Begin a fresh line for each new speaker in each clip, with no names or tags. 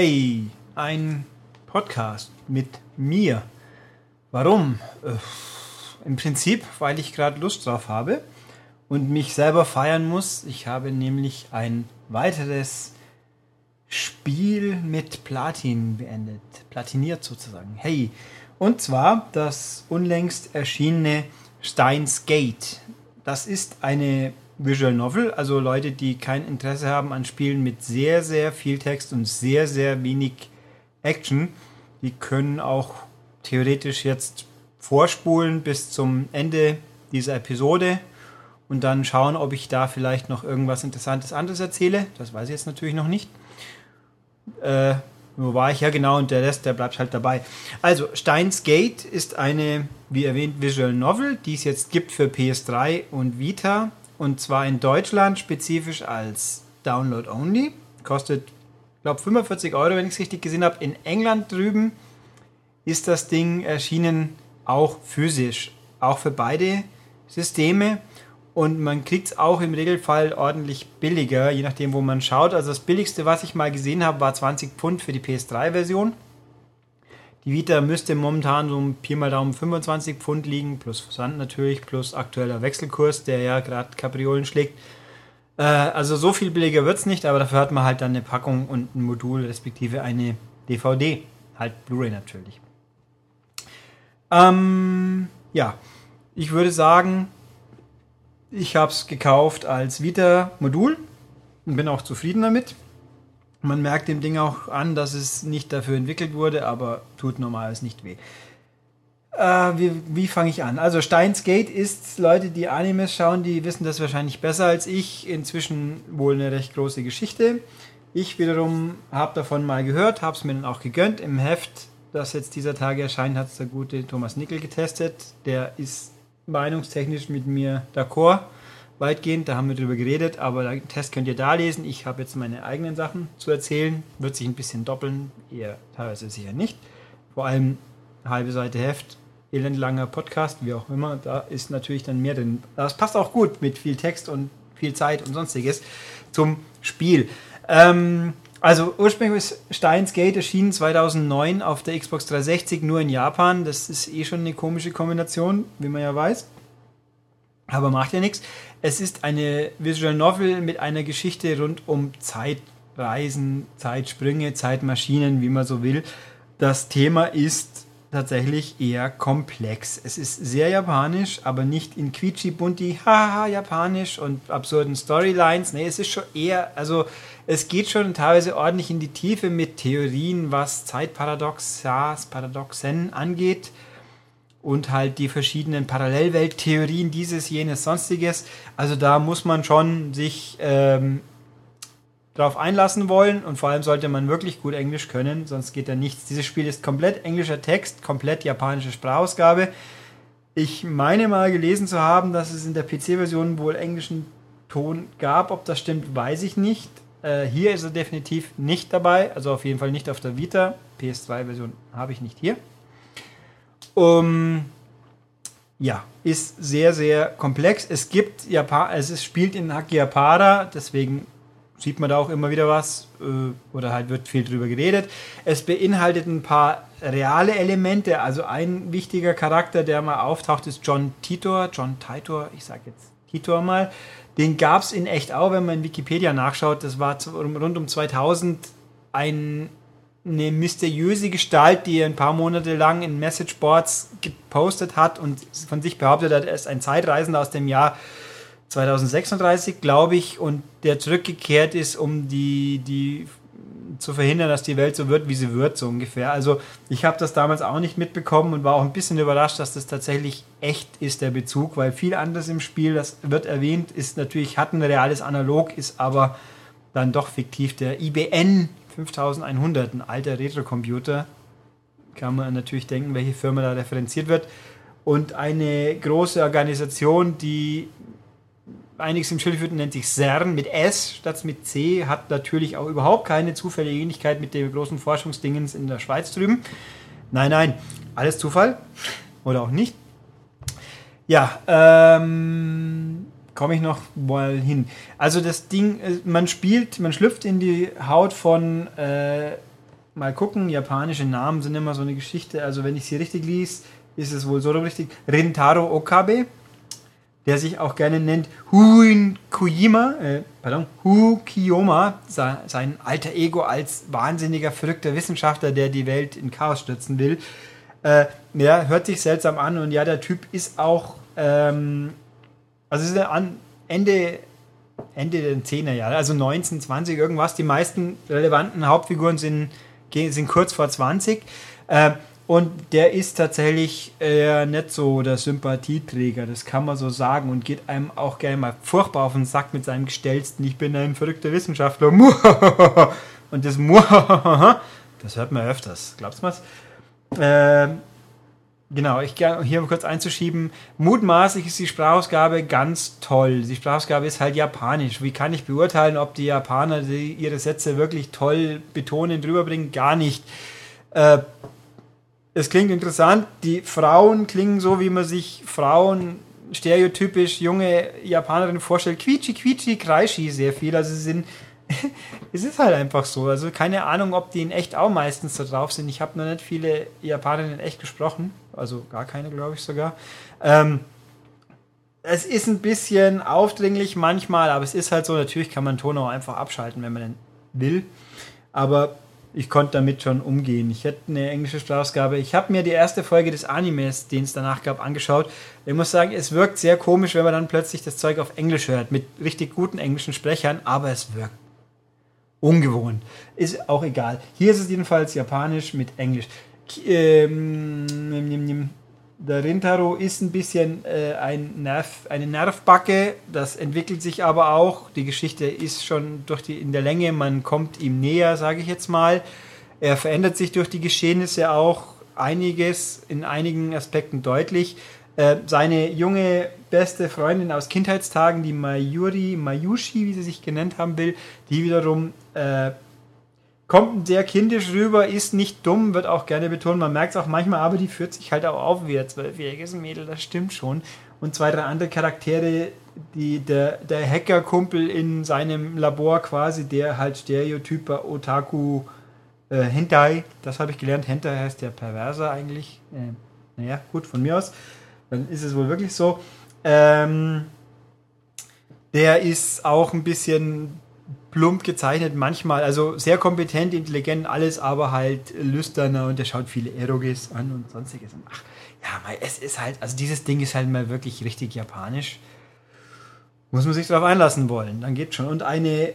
Hey, ein Podcast mit mir. Warum? Äh, Im Prinzip, weil ich gerade Lust drauf habe und mich selber feiern muss. Ich habe nämlich ein weiteres Spiel mit Platin beendet. Platiniert sozusagen. Hey, und zwar das unlängst erschienene Steins Gate. Das ist eine Visual Novel, also Leute, die kein Interesse haben an Spielen mit sehr, sehr viel Text und sehr, sehr wenig Action, die können auch theoretisch jetzt vorspulen bis zum Ende dieser Episode und dann schauen, ob ich da vielleicht noch irgendwas Interessantes anderes erzähle. Das weiß ich jetzt natürlich noch nicht. Äh, wo war ich ja genau und der Rest, der bleibt halt dabei. Also, Steins Gate ist eine, wie erwähnt, Visual Novel, die es jetzt gibt für PS3 und Vita. Und zwar in Deutschland spezifisch als Download Only. Kostet, glaube 45 Euro, wenn ich es richtig gesehen habe. In England drüben ist das Ding erschienen auch physisch. Auch für beide Systeme. Und man kriegt es auch im Regelfall ordentlich billiger, je nachdem, wo man schaut. Also das billigste, was ich mal gesehen habe, war 20 Pfund für die PS3-Version. Die Vita müsste momentan so um Pi mal Daumen 25 Pfund liegen, plus Versand natürlich, plus aktueller Wechselkurs, der ja gerade Kapriolen schlägt. Äh, also so viel billiger wird es nicht, aber dafür hat man halt dann eine Packung und ein Modul, respektive eine DVD. Halt Blu-ray natürlich. Ähm, ja, ich würde sagen, ich habe es gekauft als Vita-Modul und bin auch zufrieden damit. Man merkt dem Ding auch an, dass es nicht dafür entwickelt wurde, aber tut normales nicht weh. Äh, wie, wie fange ich an? Also Steins Gate ist, Leute, die Animes schauen, die wissen das wahrscheinlich besser als ich. Inzwischen wohl eine recht große Geschichte. Ich wiederum habe davon mal gehört, habe es mir dann auch gegönnt. Im Heft, das jetzt dieser Tage erscheint, hat es der gute Thomas Nickel getestet. Der ist meinungstechnisch mit mir d'accord, weitgehend. Da haben wir drüber geredet, aber den Test könnt ihr da lesen. Ich habe jetzt meine eigenen Sachen zu erzählen. Wird sich ein bisschen doppeln, eher teilweise sicher nicht. Vor allem halbe Seite Heft, elendlanger Podcast, wie auch immer. Da ist natürlich dann mehr drin. Das passt auch gut mit viel Text und viel Zeit und sonstiges zum Spiel. Ähm, also ursprünglich ist Steins Gate erschienen 2009 auf der Xbox 360 nur in Japan. Das ist eh schon eine komische Kombination, wie man ja weiß. Aber macht ja nichts. Es ist eine Visual Novel mit einer Geschichte rund um Zeitreisen, Zeitsprünge, Zeitmaschinen, wie man so will. Das Thema ist tatsächlich eher komplex. Es ist sehr japanisch, aber nicht in quietschi bunti, haha, japanisch und absurden Storylines. Nee, es ist schon eher, also es geht schon teilweise ordentlich in die Tiefe mit Theorien, was Zeitparadoxas, Paradoxen angeht und halt die verschiedenen Parallelwelttheorien, dieses, jenes, sonstiges. Also da muss man schon sich ähm, drauf einlassen wollen und vor allem sollte man wirklich gut Englisch können, sonst geht da nichts. Dieses Spiel ist komplett englischer Text, komplett japanische Sprachausgabe. Ich meine mal gelesen zu haben, dass es in der PC-Version wohl englischen Ton gab. Ob das stimmt, weiß ich nicht. Äh, hier ist er definitiv nicht dabei, also auf jeden Fall nicht auf der Vita. PS2-Version habe ich nicht hier. Um, ja, ist sehr, sehr komplex. Es gibt Japan, es spielt in Akihabara, deswegen sieht man da auch immer wieder was äh, oder halt wird viel drüber geredet. Es beinhaltet ein paar reale Elemente. Also ein wichtiger Charakter, der mal auftaucht, ist John Titor. John Titor, ich sage jetzt Titor mal. Den gab es in echt auch, wenn man in Wikipedia nachschaut. Das war rund um 2000 ein, eine mysteriöse Gestalt, die ein paar Monate lang in Messageboards gepostet hat und von sich behauptet hat, er ist ein Zeitreisender aus dem Jahr 2036, glaube ich, und der zurückgekehrt ist, um die, die zu verhindern, dass die Welt so wird, wie sie wird, so ungefähr. Also ich habe das damals auch nicht mitbekommen und war auch ein bisschen überrascht, dass das tatsächlich echt ist, der Bezug, weil viel anderes im Spiel, das wird erwähnt, ist natürlich, hat ein reales Analog, ist aber dann doch fiktiv. Der IBN 5100, ein alter Retro-Computer, kann man natürlich denken, welche Firma da referenziert wird. Und eine große Organisation, die einiges im Schild führt, nennt sich CERN mit S statt mit C, hat natürlich auch überhaupt keine zufällige Ähnlichkeit mit dem großen Forschungsdingens in der Schweiz drüben. Nein, nein, alles Zufall oder auch nicht. Ja, ähm, komme ich noch mal hin. Also das Ding, äh, man spielt, man schlüpft in die Haut von äh, mal gucken. Japanische Namen sind immer so eine Geschichte. Also wenn ich sie richtig liest, ist es wohl so richtig. Rintaro Okabe, der sich auch gerne nennt Huin Kuyima, äh, pardon, Hu Kiyoma, sein alter Ego als wahnsinniger, verrückter Wissenschaftler, der die Welt in Chaos stürzen will. Äh, ja, hört sich seltsam an und ja, der Typ ist auch, ähm, also ist an Ende, Ende der 10er Jahre, also 19, 20, irgendwas. Die meisten relevanten Hauptfiguren sind, sind kurz vor 20. Äh, und der ist tatsächlich äh, nicht so der Sympathieträger, das kann man so sagen, und geht einem auch gerne mal furchtbar auf den Sack mit seinem Gestellsten. Ich bin ein verrückter Wissenschaftler. Und das das hört man öfters. Glaubst du was? Äh, genau, ich gerne hier kurz einzuschieben. Mutmaßlich ist die Sprachausgabe ganz toll. Die Sprachausgabe ist halt japanisch. Wie kann ich beurteilen, ob die Japaner die, ihre Sätze wirklich toll betonen, drüber bringen? Gar nicht. Äh, es klingt interessant. Die Frauen klingen so, wie man sich Frauen stereotypisch junge Japanerinnen vorstellt. Quietschi, quietschi, kreischi sehr viel. Also sie sind es ist halt einfach so. Also keine Ahnung, ob die in echt auch meistens so drauf sind. Ich habe noch nicht viele Japanerinnen in echt gesprochen. Also gar keine, glaube ich sogar. Ähm, es ist ein bisschen aufdringlich manchmal, aber es ist halt so. Natürlich kann man Ton auch einfach abschalten, wenn man denn will. Aber ich konnte damit schon umgehen. Ich hätte eine englische Sprachausgabe. Ich habe mir die erste Folge des Animes, den es danach gab, angeschaut. Ich muss sagen, es wirkt sehr komisch, wenn man dann plötzlich das Zeug auf Englisch hört, mit richtig guten englischen Sprechern, aber es wirkt ungewohnt. Ist auch egal. Hier ist es jedenfalls japanisch mit Englisch. Ähm, der Rintaro ist ein bisschen äh, ein Nerv, eine Nervbacke, das entwickelt sich aber auch. Die Geschichte ist schon durch die, in der Länge, man kommt ihm näher, sage ich jetzt mal. Er verändert sich durch die Geschehnisse auch einiges, in einigen Aspekten deutlich. Äh, seine junge beste Freundin aus Kindheitstagen, die Mayuri, Mayushi, wie sie sich genannt haben will, die wiederum äh, kommt sehr kindisch rüber, ist nicht dumm, wird auch gerne betont. Man merkt es auch manchmal, aber die führt sich halt auch auf wie ein zwölfjähriges Mädel, das stimmt schon. Und zwei, drei andere Charaktere, die, der, der Hackerkumpel in seinem Labor quasi, der halt Stereotyper Otaku äh, Hentai, das habe ich gelernt, Hentai heißt ja Perverser eigentlich. Äh, naja, gut, von mir aus dann ist es wohl wirklich so. Ähm, der ist auch ein bisschen plump gezeichnet manchmal, also sehr kompetent, intelligent, alles, aber halt lüsterner und der schaut viele Eroges an und sonstiges. Ach, ja, es ist halt, also dieses Ding ist halt mal wirklich richtig japanisch. Muss man sich darauf einlassen wollen, dann geht schon. Und eine,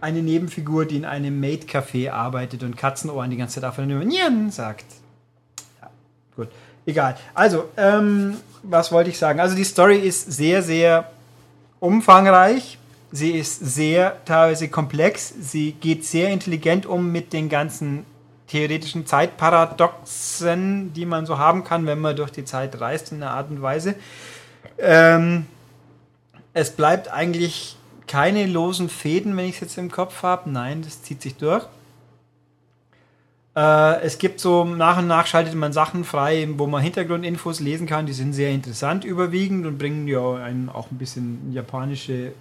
eine Nebenfigur, die in einem Maid-Café arbeitet und Katzenohren die ganze Zeit auf der sagt. Ja, gut. Egal. Also, ähm, was wollte ich sagen? Also die Story ist sehr, sehr umfangreich. Sie ist sehr teilweise komplex. Sie geht sehr intelligent um mit den ganzen theoretischen Zeitparadoxen, die man so haben kann, wenn man durch die Zeit reist in einer Art und Weise. Ähm, es bleibt eigentlich keine losen Fäden, wenn ich es jetzt im Kopf habe. Nein, das zieht sich durch. Äh, es gibt so nach und nach schaltet man Sachen frei, wo man Hintergrundinfos lesen kann. Die sind sehr interessant überwiegend und bringen ja einen auch ein bisschen japanische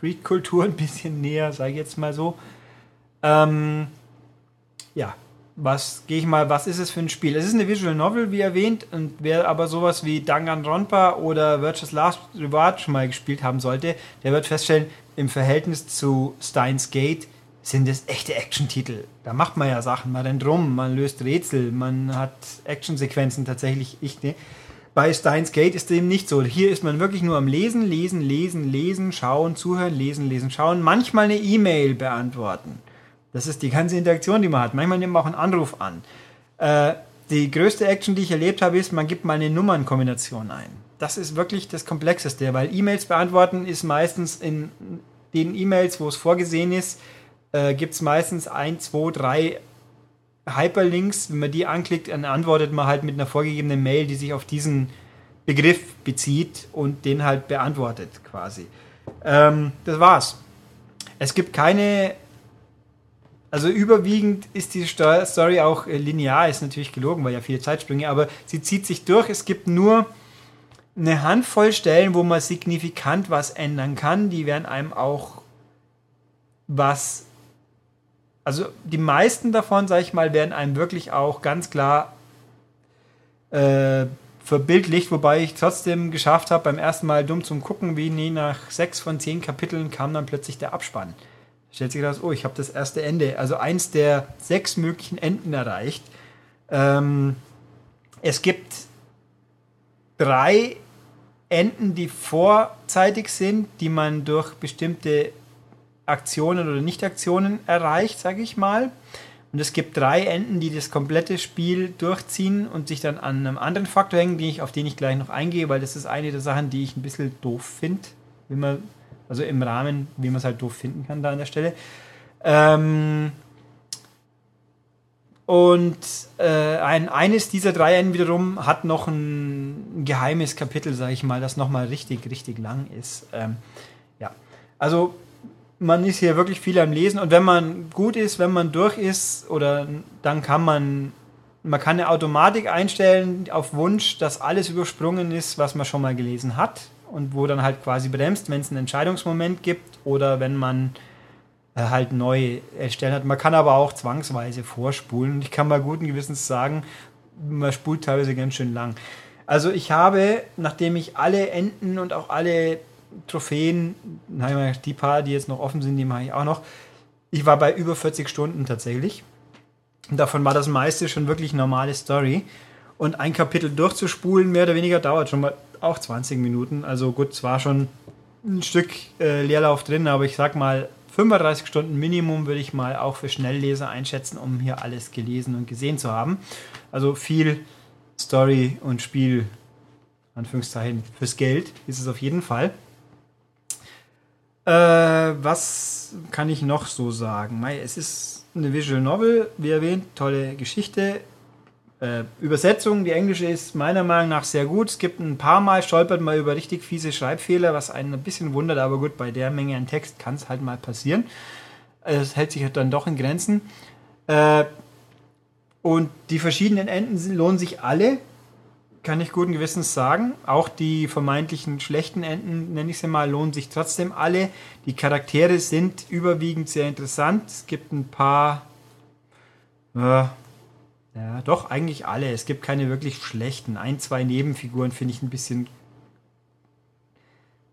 Freak-Kultur ein bisschen näher, sage ich jetzt mal so. Ähm, ja, was gehe ich mal, was ist es für ein Spiel? Es ist eine Visual Novel, wie erwähnt, und wer aber sowas wie Danganronpa oder Virtuous Last Reward schon mal gespielt haben sollte, der wird feststellen, im Verhältnis zu Steins Gate sind es echte Action-Titel. Da macht man ja Sachen, man rennt rum, man löst Rätsel, man hat Action-Sequenzen tatsächlich. Ich, ne? Bei Steins Gate ist dem nicht so. Hier ist man wirklich nur am Lesen, Lesen, Lesen, Lesen, Schauen, Zuhören, Lesen, Lesen, Schauen, manchmal eine E-Mail beantworten. Das ist die ganze Interaktion, die man hat. Manchmal nimmt man auch einen Anruf an. Äh, die größte Action, die ich erlebt habe, ist, man gibt mal eine Nummernkombination ein. Das ist wirklich das Komplexeste, weil E-Mails beantworten ist meistens in den E-Mails, wo es vorgesehen ist, äh, gibt es meistens ein, zwei, drei Hyperlinks. Wenn man die anklickt, dann antwortet man halt mit einer vorgegebenen Mail, die sich auf diesen Begriff bezieht und den halt beantwortet quasi. Ähm, das war's. Es gibt keine. Also überwiegend ist die Story auch äh, linear, ist natürlich gelogen, weil ja viele Zeitsprünge, aber sie zieht sich durch. Es gibt nur eine Handvoll Stellen, wo man signifikant was ändern kann. Die werden einem auch was also die meisten davon, sag ich mal, werden einem wirklich auch ganz klar äh, verbildlicht, wobei ich trotzdem geschafft habe, beim ersten Mal dumm zum Gucken, wie nie nach sechs von zehn Kapiteln kam dann plötzlich der Abspann. Stellt sich raus, oh, ich habe das erste Ende, also eins der sechs möglichen Enden erreicht. Ähm, es gibt drei Enden, die vorzeitig sind, die man durch bestimmte Aktionen oder Nicht-Aktionen erreicht, sage ich mal. Und es gibt drei Enden, die das komplette Spiel durchziehen und sich dann an einem anderen Faktor hängen, den ich, auf den ich gleich noch eingehe, weil das ist eine der Sachen, die ich ein bisschen doof finde, also im Rahmen, wie man es halt doof finden kann da an der Stelle. Ähm und äh, ein, eines dieser drei Enden wiederum hat noch ein geheimes Kapitel, sage ich mal, das nochmal richtig, richtig lang ist. Ähm, ja, also man ist hier wirklich viel am Lesen und wenn man gut ist, wenn man durch ist, oder dann kann man, man kann eine Automatik einstellen auf Wunsch, dass alles übersprungen ist, was man schon mal gelesen hat und wo dann halt quasi bremst, wenn es einen Entscheidungsmoment gibt oder wenn man äh, halt neu erstellen hat. Man kann aber auch zwangsweise vorspulen. Ich kann mal guten Gewissens sagen, man spult teilweise ganz schön lang. Also ich habe, nachdem ich alle Enden und auch alle Trophäen, die paar, die jetzt noch offen sind, die mache ich auch noch. Ich war bei über 40 Stunden tatsächlich. Davon war das meiste schon wirklich normale Story. Und ein Kapitel durchzuspulen, mehr oder weniger, dauert schon mal auch 20 Minuten. Also gut, es war schon ein Stück äh, Leerlauf drin, aber ich sag mal, 35 Stunden Minimum würde ich mal auch für Schnellleser einschätzen, um hier alles gelesen und gesehen zu haben. Also viel Story und Spiel, Anführungszeichen, fürs Geld ist es auf jeden Fall. Äh, was kann ich noch so sagen? Es ist eine Visual Novel, wie erwähnt, tolle Geschichte. Äh, Übersetzung, die englische ist meiner Meinung nach sehr gut. Es gibt ein paar Mal, stolpert mal über richtig fiese Schreibfehler, was einen ein bisschen wundert, aber gut, bei der Menge an Text kann es halt mal passieren. Es hält sich halt dann doch in Grenzen. Äh, und die verschiedenen Enden lohnen sich alle kann ich guten Gewissens sagen. Auch die vermeintlichen schlechten Enden, nenne ich sie mal, lohnen sich trotzdem alle. Die Charaktere sind überwiegend sehr interessant. Es gibt ein paar, äh, ja, doch eigentlich alle. Es gibt keine wirklich schlechten. Ein, zwei Nebenfiguren finde ich ein bisschen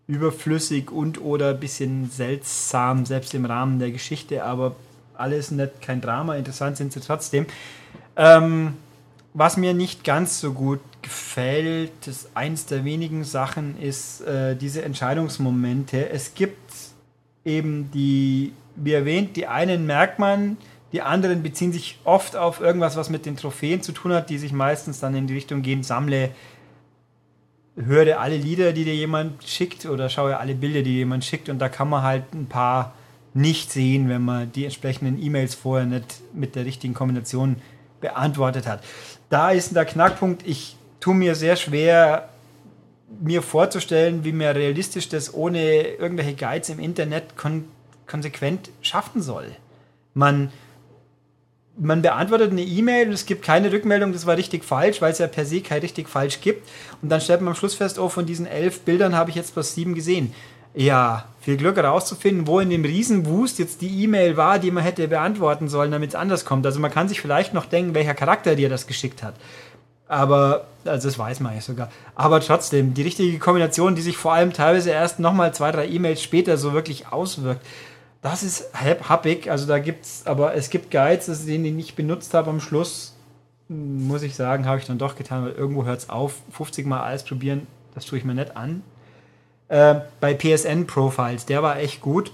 überflüssig und oder ein bisschen seltsam, selbst im Rahmen der Geschichte, aber alles nicht kein Drama. Interessant sind sie trotzdem. Ähm, was mir nicht ganz so gut gefällt, das eins der wenigen Sachen ist äh, diese Entscheidungsmomente. Es gibt eben die, wie erwähnt, die einen merkt man, die anderen beziehen sich oft auf irgendwas, was mit den Trophäen zu tun hat, die sich meistens dann in die Richtung gehen, sammle, höre alle Lieder, die dir jemand schickt oder schaue alle Bilder, die dir jemand schickt und da kann man halt ein paar nicht sehen, wenn man die entsprechenden E-Mails vorher nicht mit der richtigen Kombination beantwortet hat. Da ist der Knackpunkt, ich tue mir sehr schwer, mir vorzustellen, wie man realistisch das ohne irgendwelche Guides im Internet kon konsequent schaffen soll. Man, man beantwortet eine E-Mail und es gibt keine Rückmeldung, das war richtig falsch, weil es ja per se kein richtig falsch gibt. Und dann stellt man am Schluss fest, oh, von diesen elf Bildern habe ich jetzt bloß sieben gesehen. Ja, viel Glück herauszufinden, wo in dem Riesenwust jetzt die E-Mail war, die man hätte beantworten sollen, damit es anders kommt. Also man kann sich vielleicht noch denken, welcher Charakter dir das geschickt hat. Aber, also das weiß man ja sogar. Aber trotzdem, die richtige Kombination, die sich vor allem teilweise erst nochmal zwei, drei E-Mails später so wirklich auswirkt, das ist happig. Also da gibt's, aber es gibt Guides, das den ich nicht benutzt habe am Schluss, muss ich sagen, habe ich dann doch getan, weil irgendwo hört es auf. 50 Mal alles probieren, das tue ich mir nicht an. Äh, bei PSN Profiles, der war echt gut.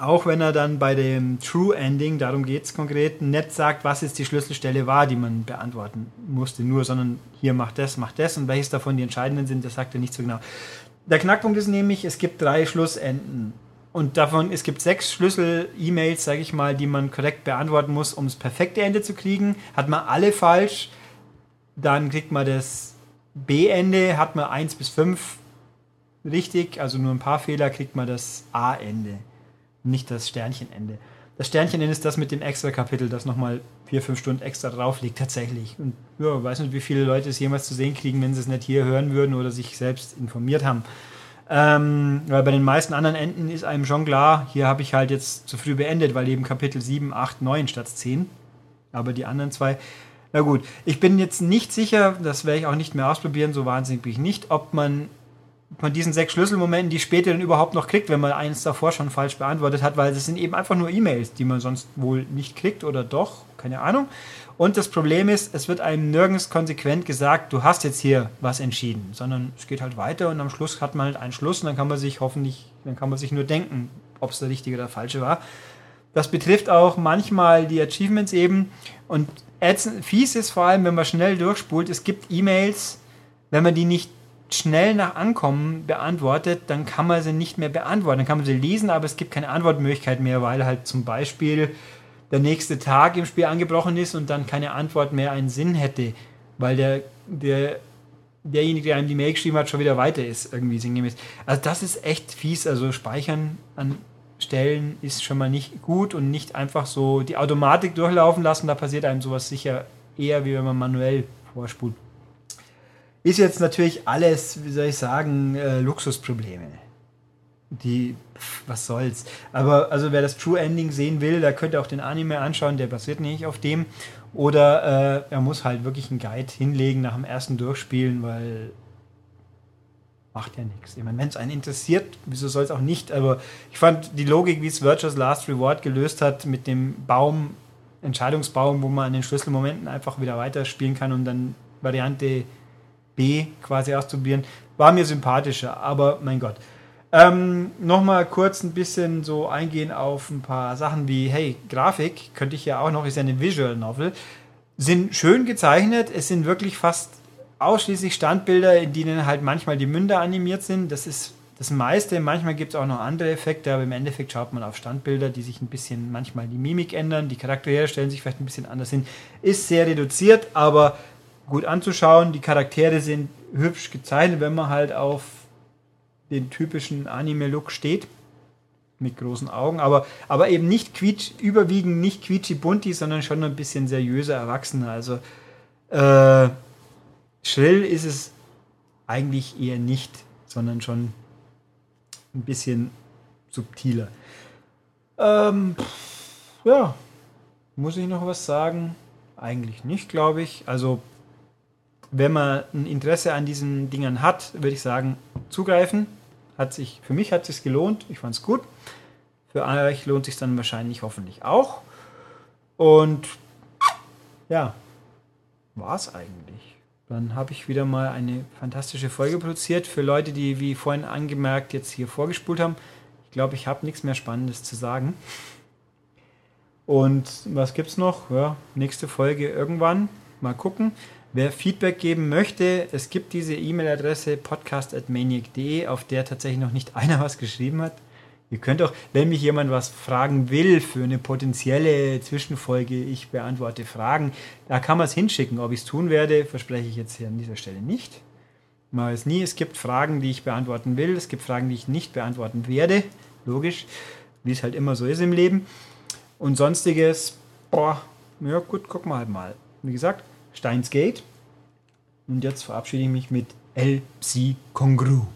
Auch wenn er dann bei dem True Ending, darum geht es konkret, nicht sagt, was jetzt die Schlüsselstelle war, die man beantworten musste, nur, sondern hier macht das, macht das und welches davon die entscheidenden sind, das sagt er nicht so genau. Der Knackpunkt ist nämlich, es gibt drei Schlussenden. Und davon, es gibt sechs Schlüssel-E-Mails, sage ich mal, die man korrekt beantworten muss, um das perfekte Ende zu kriegen. Hat man alle falsch, dann kriegt man das B-Ende, hat man eins bis fünf richtig, also nur ein paar Fehler, kriegt man das A-Ende nicht das Sternchenende. Das Sternchenende ist das mit dem extra Kapitel, das nochmal vier, fünf Stunden extra drauf liegt tatsächlich. Und ja, weiß nicht, wie viele Leute es jemals zu sehen kriegen, wenn sie es nicht hier hören würden oder sich selbst informiert haben. Ähm, weil bei den meisten anderen Enden ist einem schon klar, hier habe ich halt jetzt zu früh beendet, weil eben Kapitel 7, 8, 9 statt 10. Aber die anderen zwei, na gut. Ich bin jetzt nicht sicher, das werde ich auch nicht mehr ausprobieren, so wahnsinnig bin ich nicht, ob man von diesen sechs Schlüsselmomenten die später dann überhaupt noch kriegt, wenn man eins davor schon falsch beantwortet hat, weil das sind eben einfach nur E-Mails, die man sonst wohl nicht kriegt oder doch, keine Ahnung. Und das Problem ist, es wird einem nirgends konsequent gesagt, du hast jetzt hier was entschieden, sondern es geht halt weiter und am Schluss hat man halt einen Schluss und dann kann man sich hoffentlich, dann kann man sich nur denken, ob es der richtige oder falsche war. Das betrifft auch manchmal die Achievements eben und fies ist vor allem, wenn man schnell durchspult, es gibt E-Mails, wenn man die nicht schnell nach Ankommen beantwortet, dann kann man sie nicht mehr beantworten. Dann kann man sie lesen, aber es gibt keine Antwortmöglichkeit mehr, weil halt zum Beispiel der nächste Tag im Spiel angebrochen ist und dann keine Antwort mehr einen Sinn hätte, weil der, der derjenige, der einem die Mail geschrieben hat, schon wieder weiter ist, irgendwie sinngemäß. Also das ist echt fies. Also speichern an Stellen ist schon mal nicht gut und nicht einfach so die Automatik durchlaufen lassen. Da passiert einem sowas sicher eher, wie wenn man manuell vorspult. Ist jetzt natürlich alles, wie soll ich sagen, äh, Luxusprobleme. Die, was soll's. Aber also wer das True Ending sehen will, der könnte auch den Anime anschauen, der basiert nicht auf dem. Oder äh, er muss halt wirklich einen Guide hinlegen nach dem ersten Durchspielen, weil macht ja nichts. Ich meine, wenn es einen interessiert, wieso soll es auch nicht? Aber ich fand die Logik, wie es Virtuous Last Reward gelöst hat, mit dem Baum, Entscheidungsbaum, wo man an den Schlüsselmomenten einfach wieder weiterspielen kann und dann Variante Quasi auszuprobieren, war mir sympathischer. Aber mein Gott. Ähm, Nochmal kurz ein bisschen so eingehen auf ein paar Sachen wie, hey, Grafik könnte ich ja auch noch, ist ja eine Visual Novel, sind schön gezeichnet, es sind wirklich fast ausschließlich Standbilder, in denen halt manchmal die Münder animiert sind. Das ist das meiste. Manchmal gibt es auch noch andere Effekte, aber im Endeffekt schaut man auf Standbilder, die sich ein bisschen manchmal die Mimik ändern, die Charaktere stellen sich vielleicht ein bisschen anders hin. Ist sehr reduziert, aber gut anzuschauen. Die Charaktere sind hübsch gezeichnet, wenn man halt auf den typischen Anime-Look steht. Mit großen Augen, aber, aber eben nicht quietsch, überwiegend nicht quietschi bunti, sondern schon ein bisschen seriöser Erwachsener. Also äh, schrill ist es eigentlich eher nicht, sondern schon ein bisschen subtiler. Ähm, ja, muss ich noch was sagen? Eigentlich nicht, glaube ich. Also wenn man ein Interesse an diesen Dingern hat, würde ich sagen, zugreifen. Hat sich, für mich hat es sich gelohnt, ich fand es gut. Für euch lohnt sich dann wahrscheinlich hoffentlich auch. Und ja, war es eigentlich. Dann habe ich wieder mal eine fantastische Folge produziert. Für Leute, die, wie vorhin angemerkt, jetzt hier vorgespult haben. Ich glaube, ich habe nichts mehr Spannendes zu sagen. Und was gibt es noch? Ja, nächste Folge irgendwann. Mal gucken. Wer Feedback geben möchte, es gibt diese E-Mail-Adresse podcast.maniac.de, auf der tatsächlich noch nicht einer was geschrieben hat. Ihr könnt auch, wenn mich jemand was fragen will für eine potenzielle Zwischenfolge, ich beantworte Fragen, da kann man es hinschicken. Ob ich es tun werde, verspreche ich jetzt hier an dieser Stelle nicht. Mal es nie. Es gibt Fragen, die ich beantworten will. Es gibt Fragen, die ich nicht beantworten werde. Logisch, wie es halt immer so ist im Leben. Und sonstiges, boah, ja gut, gucken wir halt mal. Wie gesagt, Steins Gate. Und jetzt verabschiede ich mich mit El Psi Congru.